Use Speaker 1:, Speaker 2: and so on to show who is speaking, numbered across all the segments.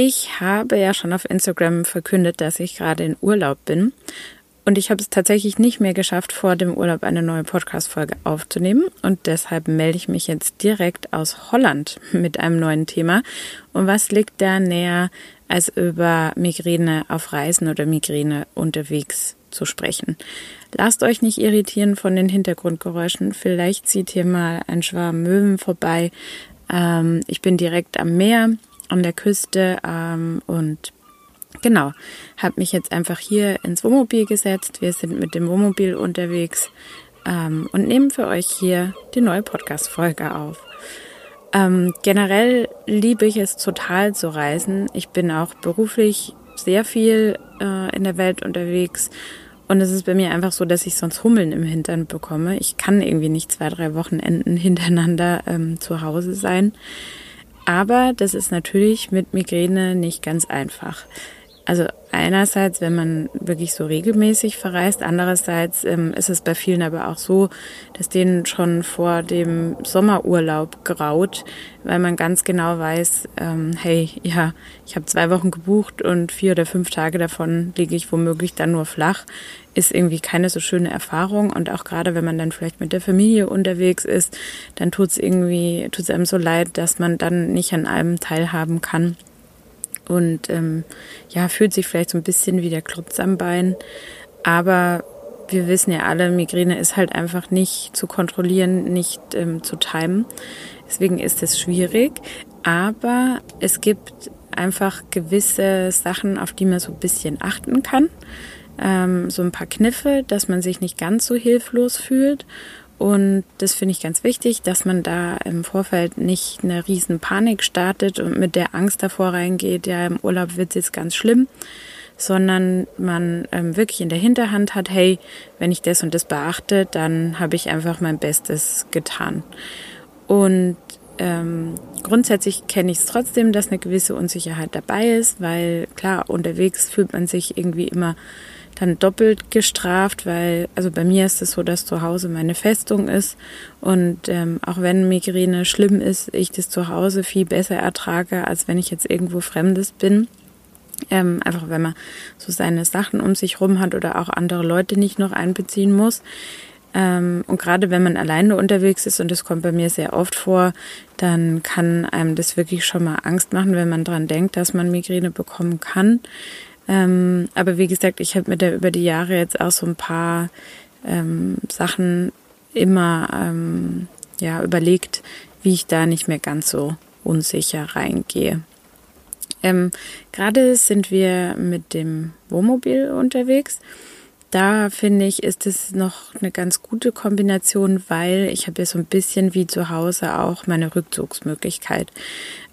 Speaker 1: Ich habe ja schon auf Instagram verkündet, dass ich gerade in Urlaub bin. Und ich habe es tatsächlich nicht mehr geschafft, vor dem Urlaub eine neue Podcast-Folge aufzunehmen. Und deshalb melde ich mich jetzt direkt aus Holland mit einem neuen Thema. Und was liegt da näher, als über Migräne auf Reisen oder Migräne unterwegs zu sprechen? Lasst euch nicht irritieren von den Hintergrundgeräuschen. Vielleicht zieht hier mal ein Schwarm Möwen vorbei. Ähm, ich bin direkt am Meer an der Küste ähm, und genau, habe mich jetzt einfach hier ins Wohnmobil gesetzt. Wir sind mit dem Wohnmobil unterwegs ähm, und nehmen für euch hier die neue Podcast-Folge auf. Ähm, generell liebe ich es total zu reisen. Ich bin auch beruflich sehr viel äh, in der Welt unterwegs. Und es ist bei mir einfach so, dass ich sonst Hummeln im Hintern bekomme. Ich kann irgendwie nicht zwei, drei Wochenenden hintereinander ähm, zu Hause sein. Aber das ist natürlich mit Migräne nicht ganz einfach. Also einerseits, wenn man wirklich so regelmäßig verreist, andererseits ähm, ist es bei vielen aber auch so, dass denen schon vor dem Sommerurlaub graut, weil man ganz genau weiß, ähm, hey, ja, ich habe zwei Wochen gebucht und vier oder fünf Tage davon liege ich womöglich dann nur flach, ist irgendwie keine so schöne Erfahrung. Und auch gerade wenn man dann vielleicht mit der Familie unterwegs ist, dann tut's irgendwie, tut's einem so leid, dass man dann nicht an allem teilhaben kann und ähm, ja, fühlt sich vielleicht so ein bisschen wie der Klotz am Bein. Aber wir wissen ja alle, Migräne ist halt einfach nicht zu kontrollieren, nicht ähm, zu timen. Deswegen ist es schwierig. Aber es gibt einfach gewisse Sachen, auf die man so ein bisschen achten kann. Ähm, so ein paar Kniffe, dass man sich nicht ganz so hilflos fühlt und das finde ich ganz wichtig, dass man da im Vorfeld nicht eine riesen Panik startet und mit der Angst davor reingeht, ja, im Urlaub wird es jetzt ganz schlimm, sondern man ähm, wirklich in der Hinterhand hat, hey, wenn ich das und das beachte, dann habe ich einfach mein Bestes getan. Und ähm, grundsätzlich kenne ich es trotzdem, dass eine gewisse Unsicherheit dabei ist, weil klar, unterwegs fühlt man sich irgendwie immer dann doppelt gestraft, weil, also bei mir ist es so, dass zu Hause meine Festung ist und ähm, auch wenn Migräne schlimm ist, ich das zu Hause viel besser ertrage, als wenn ich jetzt irgendwo Fremdes bin. Ähm, einfach wenn man so seine Sachen um sich rum hat oder auch andere Leute nicht noch einbeziehen muss. Ähm, und gerade wenn man alleine unterwegs ist, und das kommt bei mir sehr oft vor, dann kann einem das wirklich schon mal Angst machen, wenn man dran denkt, dass man Migräne bekommen kann. Ähm, aber wie gesagt, ich habe mir da über die Jahre jetzt auch so ein paar ähm, Sachen immer ähm, ja, überlegt, wie ich da nicht mehr ganz so unsicher reingehe. Ähm, Gerade sind wir mit dem Wohnmobil unterwegs da finde ich, ist es noch eine ganz gute Kombination, weil ich habe ja so ein bisschen wie zu Hause auch meine Rückzugsmöglichkeit.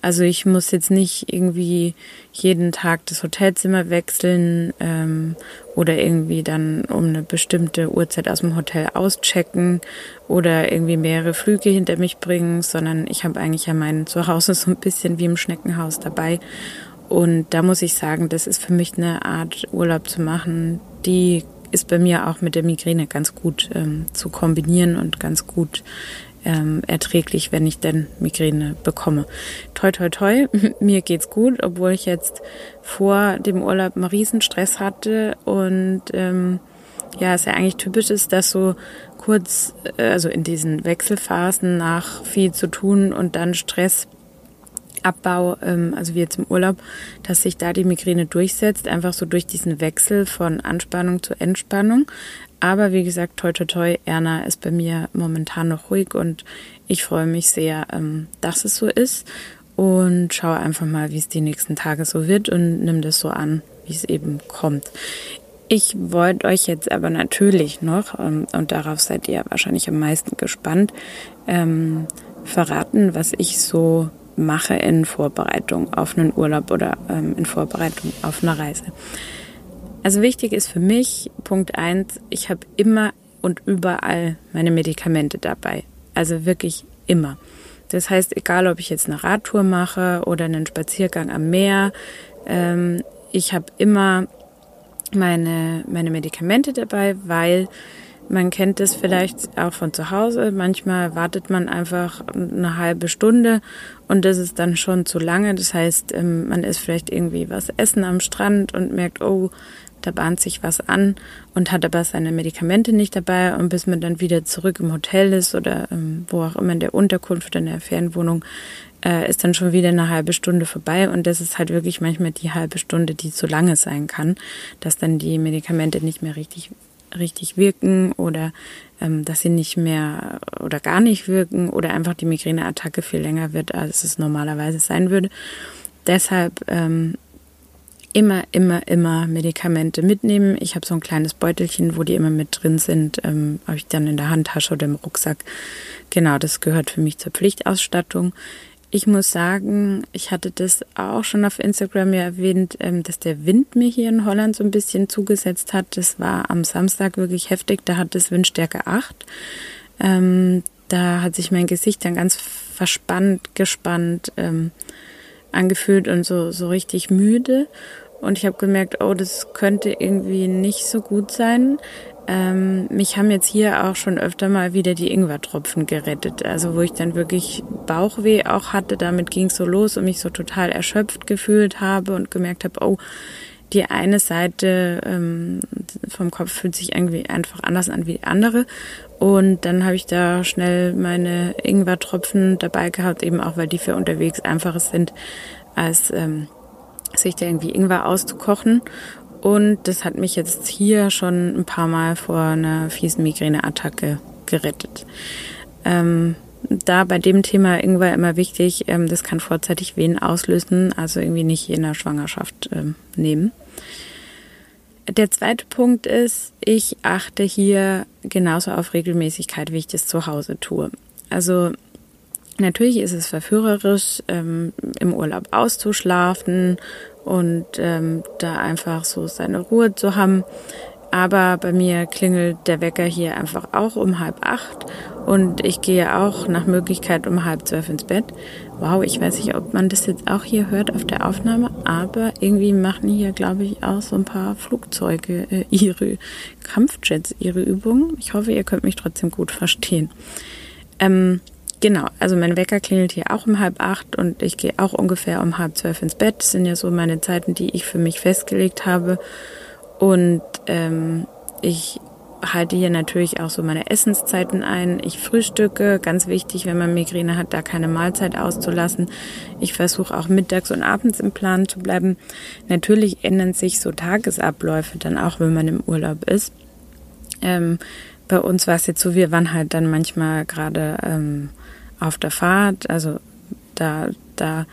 Speaker 1: Also ich muss jetzt nicht irgendwie jeden Tag das Hotelzimmer wechseln ähm, oder irgendwie dann um eine bestimmte Uhrzeit aus dem Hotel auschecken oder irgendwie mehrere Flüge hinter mich bringen, sondern ich habe eigentlich ja mein Zuhause so ein bisschen wie im Schneckenhaus dabei. Und da muss ich sagen, das ist für mich eine Art Urlaub zu machen, die ist bei mir auch mit der Migräne ganz gut ähm, zu kombinieren und ganz gut ähm, erträglich, wenn ich denn Migräne bekomme. Toi, toi, toi, mir geht's gut, obwohl ich jetzt vor dem Urlaub einen Riesenstress hatte und ähm, ja, es ja eigentlich typisch ist, dass so kurz, äh, also in diesen Wechselphasen nach viel zu tun und dann Stress Abbau, ähm, also wie jetzt im Urlaub, dass sich da die Migräne durchsetzt, einfach so durch diesen Wechsel von Anspannung zu Entspannung. Aber wie gesagt, toi toi toi, Erna ist bei mir momentan noch ruhig und ich freue mich sehr, ähm, dass es so ist und schaue einfach mal, wie es die nächsten Tage so wird und nimm das so an, wie es eben kommt. Ich wollte euch jetzt aber natürlich noch, ähm, und darauf seid ihr wahrscheinlich am meisten gespannt, ähm, verraten, was ich so mache in Vorbereitung auf einen Urlaub oder ähm, in Vorbereitung auf eine Reise. Also wichtig ist für mich, Punkt eins, ich habe immer und überall meine Medikamente dabei. Also wirklich immer. Das heißt, egal ob ich jetzt eine Radtour mache oder einen Spaziergang am Meer, ähm, ich habe immer meine, meine Medikamente dabei, weil Man kennt es vielleicht auch von zu Hause. Manchmal wartet man einfach eine halbe Stunde und das ist dann schon zu lange. Das heißt, ähm, man isst vielleicht irgendwie was essen am Strand und merkt, oh, da bahnt sich was an und hat aber seine Medikamente nicht dabei. Und bis man dann wieder zurück im Hotel ist oder ähm, wo auch immer in der Unterkunft oder in der Ferienwohnung, äh, ist dann schon wieder eine halbe Stunde vorbei. Und das ist halt wirklich manchmal die halbe Stunde, die zu lange sein kann, dass dann die Medikamente nicht mehr richtig richtig wirken oder ähm, dass sie nicht mehr oder gar nicht wirken oder einfach die Migräneattacke viel länger wird, als es normalerweise sein würde. Deshalb ähm, immer, immer, immer Medikamente mitnehmen. Ich habe so ein kleines Beutelchen, wo die immer mit drin sind. Ähm, habe ich dann in der Handtasche oder im Rucksack. Genau, das gehört für mich zur Pflichtausstattung. Ich muss sagen, ich hatte das auch schon auf Instagram ja erwähnt, ähm, dass der Wind mir hier in Holland so ein bisschen zugesetzt hat. Das war am Samstag wirklich heftig. Da hat es Windstärke 8. Ähm, da hat sich mein Gesicht dann ganz verspannt, gespannt ähm, angefühlt und so, so richtig müde. Und ich habe gemerkt, oh, das könnte irgendwie nicht so gut sein. Ähm, mich haben jetzt hier auch schon öfter mal wieder die Ingwertropfen gerettet. Also wo ich dann wirklich Bauchweh auch hatte, damit ging es so los und mich so total erschöpft gefühlt habe und gemerkt habe, oh, die eine Seite ähm, vom Kopf fühlt sich irgendwie einfach anders an wie die andere. Und dann habe ich da schnell meine Ingwertropfen dabei gehabt, eben auch weil die für unterwegs einfacher sind, als ähm, sich da irgendwie Ingwer auszukochen. Und das hat mich jetzt hier schon ein paar Mal vor einer fiesen Migräneattacke gerettet. Ähm, da bei dem Thema Ingwer immer wichtig, ähm, das kann vorzeitig Wehen auslösen, also irgendwie nicht in der Schwangerschaft ähm, nehmen. Der zweite Punkt ist, ich achte hier genauso auf Regelmäßigkeit, wie ich das zu Hause tue. Also natürlich ist es verführerisch, ähm, im Urlaub auszuschlafen und ähm, da einfach so seine Ruhe zu haben. Aber bei mir klingelt der Wecker hier einfach auch um halb acht und ich gehe auch nach Möglichkeit um halb zwölf ins Bett. Wow, ich weiß nicht, ob man das jetzt auch hier hört auf der Aufnahme, aber irgendwie machen hier, glaube ich, auch so ein paar Flugzeuge äh, ihre Kampfjets, ihre Übungen. Ich hoffe, ihr könnt mich trotzdem gut verstehen. Ähm, Genau, also mein Wecker klingelt hier auch um halb acht und ich gehe auch ungefähr um halb zwölf ins Bett. Das sind ja so meine Zeiten, die ich für mich festgelegt habe. Und ähm, ich halte hier natürlich auch so meine Essenszeiten ein. Ich frühstücke, ganz wichtig, wenn man Migräne hat, da keine Mahlzeit auszulassen. Ich versuche auch mittags und abends im Plan zu bleiben. Natürlich ändern sich so Tagesabläufe dann auch, wenn man im Urlaub ist. Ähm, bei uns war es jetzt so, wir waren halt dann manchmal gerade ähm, auf der Fahrt, also da, da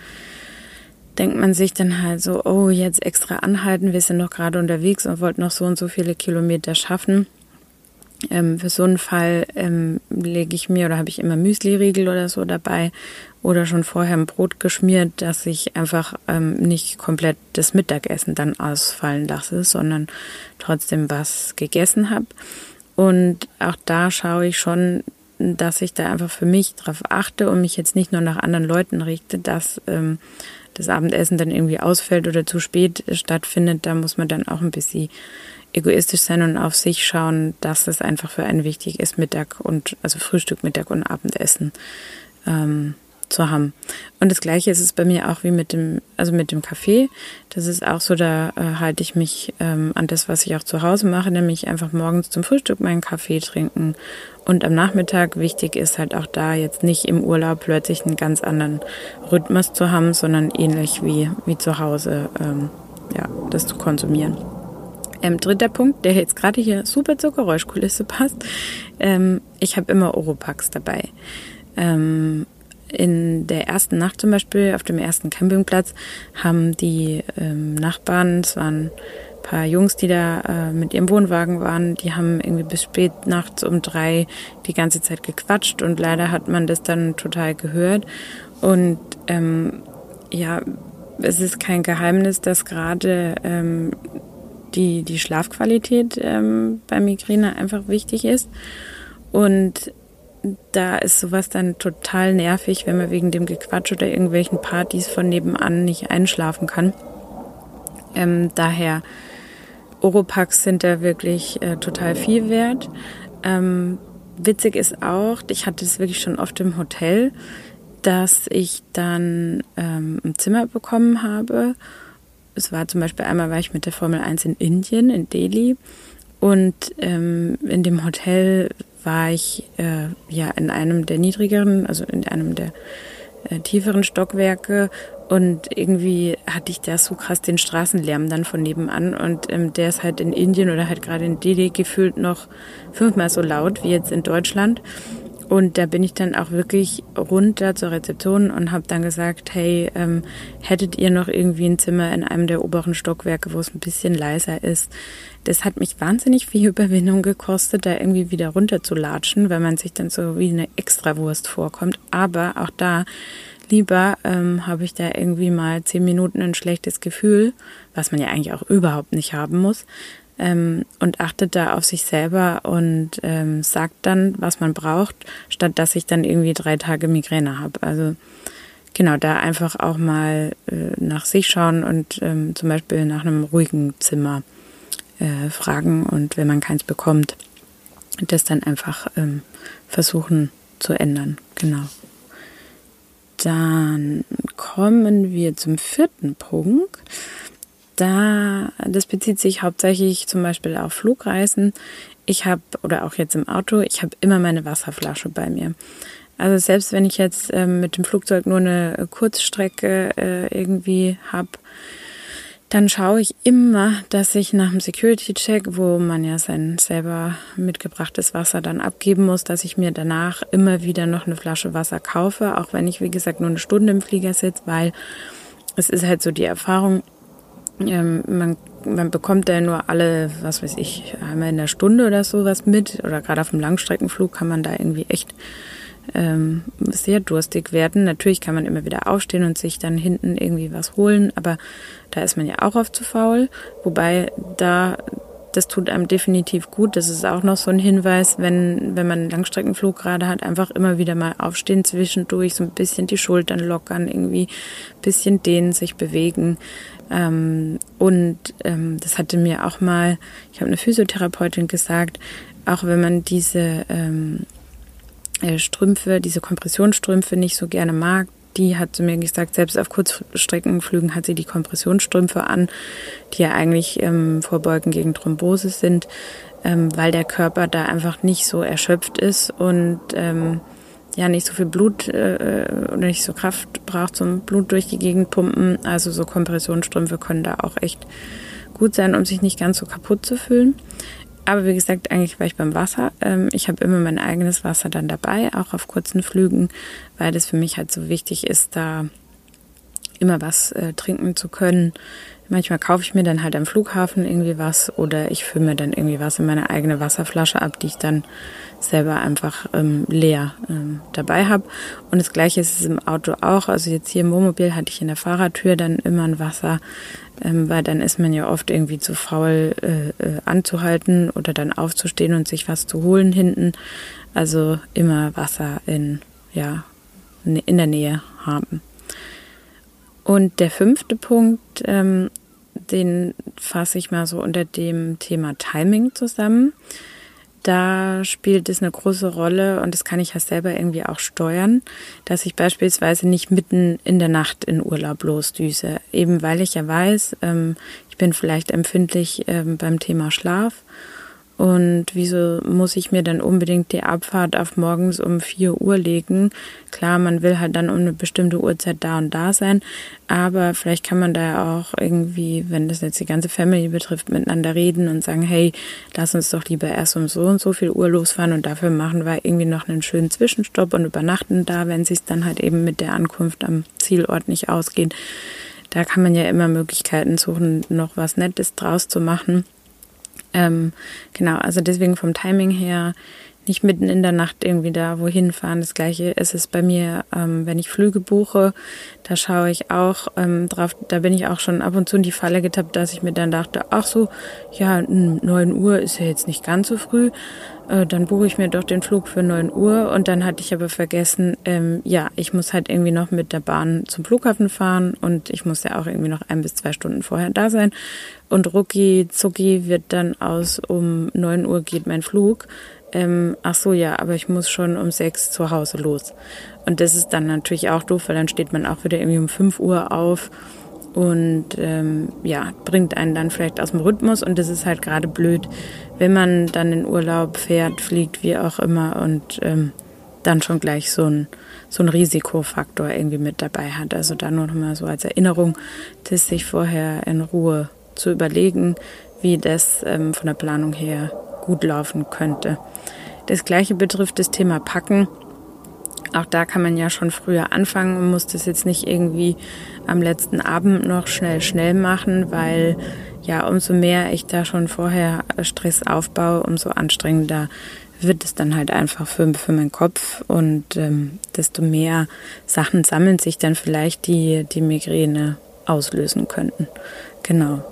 Speaker 1: denkt man sich dann halt so, oh, jetzt extra anhalten, wir sind noch gerade unterwegs und wollten noch so und so viele Kilometer schaffen. Ähm, für so einen Fall ähm, lege ich mir oder habe ich immer Müsli-Riegel oder so dabei oder schon vorher ein Brot geschmiert, dass ich einfach ähm, nicht komplett das Mittagessen dann ausfallen lasse, sondern trotzdem was gegessen habe. Und auch da schaue ich schon, dass ich da einfach für mich drauf achte und mich jetzt nicht nur nach anderen Leuten richte, dass ähm, das Abendessen dann irgendwie ausfällt oder zu spät stattfindet. Da muss man dann auch ein bisschen egoistisch sein und auf sich schauen, dass es einfach für einen wichtig ist, Mittag und also Frühstück, Mittag und Abendessen ähm, zu haben. Und das gleiche ist es bei mir auch wie mit dem, also mit dem Kaffee. Das ist auch so, da äh, halte ich mich ähm, an das, was ich auch zu Hause mache, nämlich einfach morgens zum Frühstück meinen Kaffee trinken. Und am Nachmittag wichtig ist halt auch da jetzt nicht im Urlaub plötzlich einen ganz anderen Rhythmus zu haben, sondern ähnlich wie, wie zu Hause, ähm, ja, das zu konsumieren. Ähm, dritter Punkt, der jetzt gerade hier super zur Geräuschkulisse passt. Ähm, ich habe immer Oropax dabei. Ähm, in der ersten Nacht zum Beispiel, auf dem ersten Campingplatz, haben die ähm, Nachbarn, es waren ein paar Jungs, die da äh, mit ihrem Wohnwagen waren, die haben irgendwie bis spät nachts um drei die ganze Zeit gequatscht und leider hat man das dann total gehört. Und ähm, ja, es ist kein Geheimnis, dass gerade ähm, die, die Schlafqualität ähm, bei Migräne einfach wichtig ist. Und da ist sowas dann total nervig, wenn man wegen dem Gequatsch oder irgendwelchen Partys von nebenan nicht einschlafen kann. Ähm, daher Oropax sind da wirklich äh, total viel wert. Ähm, witzig ist auch, ich hatte es wirklich schon oft im Hotel, dass ich dann ähm, ein Zimmer bekommen habe. Es war zum Beispiel einmal war ich mit der Formel 1 in Indien, in Delhi. Und ähm, in dem Hotel war ich äh, ja in einem der niedrigeren, also in einem der äh, tieferen Stockwerke und irgendwie hatte ich da so krass den Straßenlärm dann von nebenan und ähm, der ist halt in Indien oder halt gerade in Delhi gefühlt noch fünfmal so laut wie jetzt in Deutschland. Und da bin ich dann auch wirklich runter zur Rezeption und habe dann gesagt, hey, ähm, hättet ihr noch irgendwie ein Zimmer in einem der oberen Stockwerke, wo es ein bisschen leiser ist? Das hat mich wahnsinnig viel Überwindung gekostet, da irgendwie wieder runter zu latschen, weil man sich dann so wie eine Extrawurst vorkommt. Aber auch da lieber ähm, habe ich da irgendwie mal zehn Minuten ein schlechtes Gefühl, was man ja eigentlich auch überhaupt nicht haben muss, ähm, und achtet da auf sich selber und ähm, sagt dann, was man braucht, statt dass ich dann irgendwie drei Tage Migräne habe. Also genau, da einfach auch mal äh, nach sich schauen und ähm, zum Beispiel nach einem ruhigen Zimmer äh, fragen und wenn man keins bekommt, das dann einfach ähm, versuchen zu ändern. Genau. Dann kommen wir zum vierten Punkt da, das bezieht sich hauptsächlich zum Beispiel auf Flugreisen. Ich habe, oder auch jetzt im Auto, ich habe immer meine Wasserflasche bei mir. Also selbst wenn ich jetzt ähm, mit dem Flugzeug nur eine Kurzstrecke äh, irgendwie habe, dann schaue ich immer, dass ich nach dem Security-Check, wo man ja sein selber mitgebrachtes Wasser dann abgeben muss, dass ich mir danach immer wieder noch eine Flasche Wasser kaufe, auch wenn ich, wie gesagt, nur eine Stunde im Flieger sitze, weil es ist halt so die Erfahrung, ähm, man, man bekommt da nur alle, was weiß ich, einmal in der Stunde oder sowas mit. Oder gerade auf dem Langstreckenflug kann man da irgendwie echt ähm, sehr durstig werden. Natürlich kann man immer wieder aufstehen und sich dann hinten irgendwie was holen, aber da ist man ja auch oft zu faul. Wobei da das tut einem definitiv gut. Das ist auch noch so ein Hinweis, wenn, wenn man einen Langstreckenflug gerade hat, einfach immer wieder mal aufstehen zwischendurch, so ein bisschen die Schultern lockern, irgendwie bisschen dehnen, sich bewegen. Ähm, und ähm, das hatte mir auch mal, ich habe eine Physiotherapeutin gesagt, auch wenn man diese ähm, äh, Strümpfe, diese Kompressionsstrümpfe nicht so gerne mag, die hat zu mir gesagt, selbst auf Kurzstreckenflügen hat sie die Kompressionsstrümpfe an, die ja eigentlich ähm, vorbeugen gegen Thrombose sind, ähm, weil der Körper da einfach nicht so erschöpft ist und ähm, ja nicht so viel Blut äh, oder nicht so Kraft braucht zum Blut durch die Gegend pumpen. Also so Kompressionsstrümpfe können da auch echt gut sein, um sich nicht ganz so kaputt zu fühlen. Aber wie gesagt, eigentlich war ich beim Wasser. Ähm, ich habe immer mein eigenes Wasser dann dabei, auch auf kurzen Flügen, weil das für mich halt so wichtig ist, da immer was äh, trinken zu können. Manchmal kaufe ich mir dann halt am Flughafen irgendwie was oder ich fülle mir dann irgendwie was in meine eigene Wasserflasche ab, die ich dann selber einfach ähm, leer ähm, dabei habe. Und das gleiche ist es im Auto auch. Also jetzt hier im Wohnmobil hatte ich in der Fahrradtür dann immer ein Wasser, ähm, weil dann ist man ja oft irgendwie zu faul äh, äh, anzuhalten oder dann aufzustehen und sich was zu holen hinten. Also immer Wasser in, ja, in der Nähe haben. Und der fünfte Punkt, ähm, den fasse ich mal so unter dem Thema Timing zusammen da spielt es eine große Rolle und das kann ich ja selber irgendwie auch steuern, dass ich beispielsweise nicht mitten in der Nacht in Urlaub losdüse. Eben weil ich ja weiß, ähm, ich bin vielleicht empfindlich ähm, beim Thema Schlaf und wieso muss ich mir dann unbedingt die Abfahrt auf morgens um 4 Uhr legen? Klar, man will halt dann um eine bestimmte Uhrzeit da und da sein, aber vielleicht kann man da ja auch irgendwie, wenn das jetzt die ganze Family betrifft, miteinander reden und sagen, hey, lass uns doch lieber erst um so und so viel Uhr losfahren und dafür machen wir irgendwie noch einen schönen Zwischenstopp und übernachten da, wenn es sich dann halt eben mit der Ankunft am Zielort nicht ausgeht. Da kann man ja immer Möglichkeiten suchen, noch was Nettes draus zu machen. Ähm, genau, also deswegen vom Timing her nicht mitten in der Nacht irgendwie da wohin fahren. Das gleiche ist es bei mir, ähm, wenn ich Flüge buche, da schaue ich auch ähm, drauf, da bin ich auch schon ab und zu in die Falle getappt, dass ich mir dann dachte, ach so, ja, 9 Uhr ist ja jetzt nicht ganz so früh, äh, dann buche ich mir doch den Flug für 9 Uhr. Und dann hatte ich aber vergessen, ähm, ja, ich muss halt irgendwie noch mit der Bahn zum Flughafen fahren. Und ich muss ja auch irgendwie noch ein bis zwei Stunden vorher da sein. Und rucki zucki wird dann aus, um 9 Uhr geht mein Flug. Ähm, ach so, ja, aber ich muss schon um sechs zu Hause los. Und das ist dann natürlich auch doof, weil dann steht man auch wieder irgendwie um fünf Uhr auf und ähm, ja, bringt einen dann vielleicht aus dem Rhythmus und das ist halt gerade blöd, wenn man dann in Urlaub fährt, fliegt, wie auch immer und ähm, dann schon gleich so ein, so ein Risikofaktor irgendwie mit dabei hat. Also da nur noch mal so als Erinnerung, das sich vorher in Ruhe zu überlegen, wie das ähm, von der Planung her gut laufen könnte. Das gleiche betrifft das Thema Packen. Auch da kann man ja schon früher anfangen und muss das jetzt nicht irgendwie am letzten Abend noch schnell, schnell machen, weil ja, umso mehr ich da schon vorher Stress aufbaue, umso anstrengender wird es dann halt einfach für, für meinen Kopf und ähm, desto mehr Sachen sammeln sich dann vielleicht, die die Migräne auslösen könnten. Genau.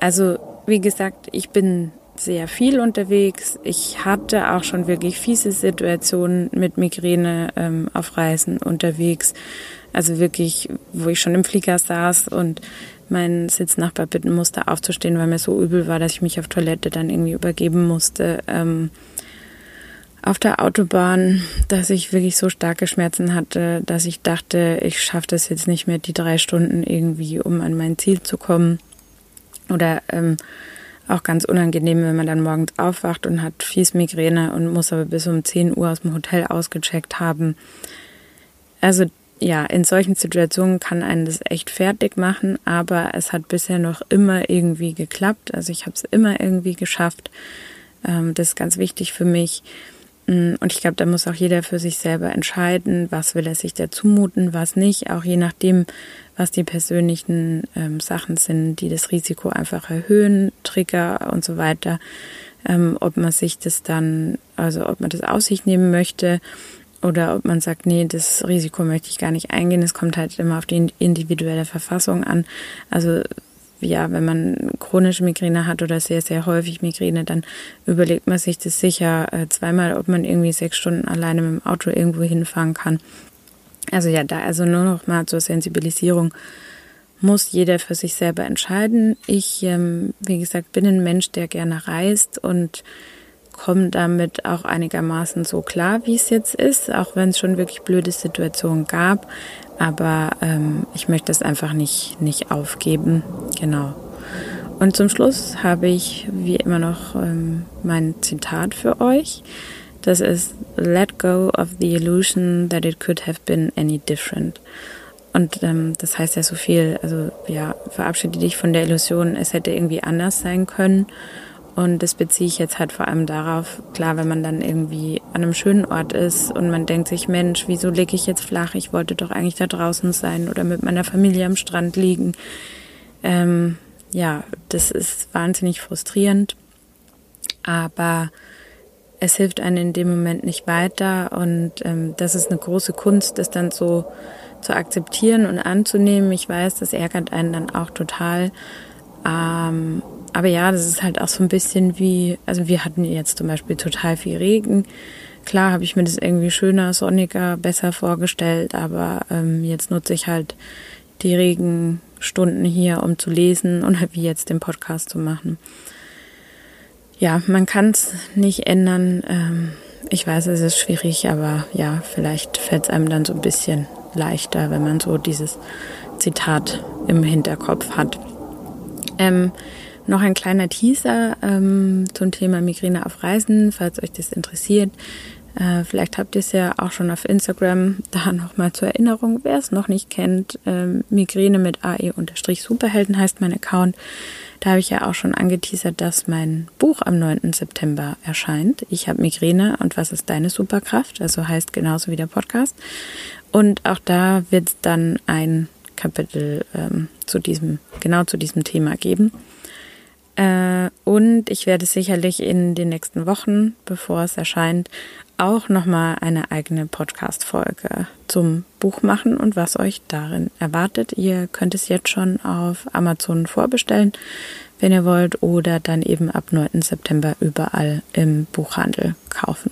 Speaker 1: Also, wie gesagt, ich bin sehr viel unterwegs. Ich hatte auch schon wirklich fiese Situationen mit Migräne ähm, auf Reisen unterwegs. Also wirklich, wo ich schon im Flieger saß und meinen Sitznachbar bitten musste, aufzustehen, weil mir so übel war, dass ich mich auf Toilette dann irgendwie übergeben musste. Ähm, auf der Autobahn, dass ich wirklich so starke Schmerzen hatte, dass ich dachte, ich schaffe das jetzt nicht mehr, die drei Stunden irgendwie, um an mein Ziel zu kommen. Oder ähm, auch ganz unangenehm, wenn man dann morgens aufwacht und hat fies Migräne und muss aber bis um 10 Uhr aus dem Hotel ausgecheckt haben. Also ja, in solchen Situationen kann einen das echt fertig machen, aber es hat bisher noch immer irgendwie geklappt. Also ich habe es immer irgendwie geschafft. Ähm, das ist ganz wichtig für mich. Mm, und ich glaube, da muss auch jeder für sich selber entscheiden, was will er sich da zumuten, was nicht, auch je nachdem, was die persönlichen ähm, Sachen sind, die das Risiko einfach erhöhen, Trigger und so weiter. Ähm, ob man sich das dann, also ob man das auf sich nehmen möchte oder ob man sagt, nee, das Risiko möchte ich gar nicht eingehen. Es kommt halt immer auf die individuelle Verfassung an. Also ja, wenn man chronische Migräne hat oder sehr, sehr häufig Migräne, dann überlegt man sich das sicher äh, zweimal, ob man irgendwie sechs Stunden alleine mit dem Auto irgendwo hinfahren kann. Also ja, da also nur noch mal zur Sensibilisierung muss jeder für sich selber entscheiden. Ich, ähm, wie gesagt, bin ein Mensch, der gerne reist und komme damit auch einigermaßen so klar, wie es jetzt ist, auch wenn es schon wirklich blöde Situationen gab. Aber ähm, ich möchte es einfach nicht, nicht aufgeben. Genau. Und zum Schluss habe ich wie immer noch ähm, mein Zitat für euch. Das ist Let go of the illusion that it could have been any different. Und ähm, das heißt ja so viel, also ja, verabschiede dich von der Illusion, es hätte irgendwie anders sein können. Und das beziehe ich jetzt halt vor allem darauf, klar, wenn man dann irgendwie an einem schönen Ort ist und man denkt sich, Mensch, wieso lege ich jetzt flach? Ich wollte doch eigentlich da draußen sein oder mit meiner Familie am Strand liegen. Ähm, ja, das ist wahnsinnig frustrierend. Aber es hilft einem in dem Moment nicht weiter und ähm, das ist eine große Kunst, das dann so zu akzeptieren und anzunehmen. Ich weiß, das ärgert einen dann auch total. Ähm, aber ja, das ist halt auch so ein bisschen wie, also wir hatten jetzt zum Beispiel total viel Regen. Klar habe ich mir das irgendwie schöner, sonniger, besser vorgestellt, aber ähm, jetzt nutze ich halt die Regenstunden hier, um zu lesen und wie jetzt den Podcast zu machen ja, man kann es nicht ändern. Ähm, ich weiß, es ist schwierig, aber ja, vielleicht fällt es einem dann so ein bisschen leichter, wenn man so dieses Zitat im Hinterkopf hat. Ähm, noch ein kleiner Teaser ähm, zum Thema Migräne auf Reisen, falls euch das interessiert. Äh, vielleicht habt ihr es ja auch schon auf Instagram. Da nochmal zur Erinnerung, wer es noch nicht kennt. Ähm, Migräne mit AE-Superhelden heißt mein Account. Da habe ich ja auch schon angeteasert, dass mein Buch am 9. September erscheint. Ich habe Migräne und was ist deine Superkraft? Also heißt genauso wie der Podcast. Und auch da wird es dann ein Kapitel ähm, zu diesem, genau zu diesem Thema geben. Äh, und ich werde sicherlich in den nächsten Wochen, bevor es erscheint, auch nochmal eine eigene Podcast-Folge zum Buch machen und was euch darin erwartet. Ihr könnt es jetzt schon auf Amazon vorbestellen, wenn ihr wollt, oder dann eben ab 9. September überall im Buchhandel kaufen.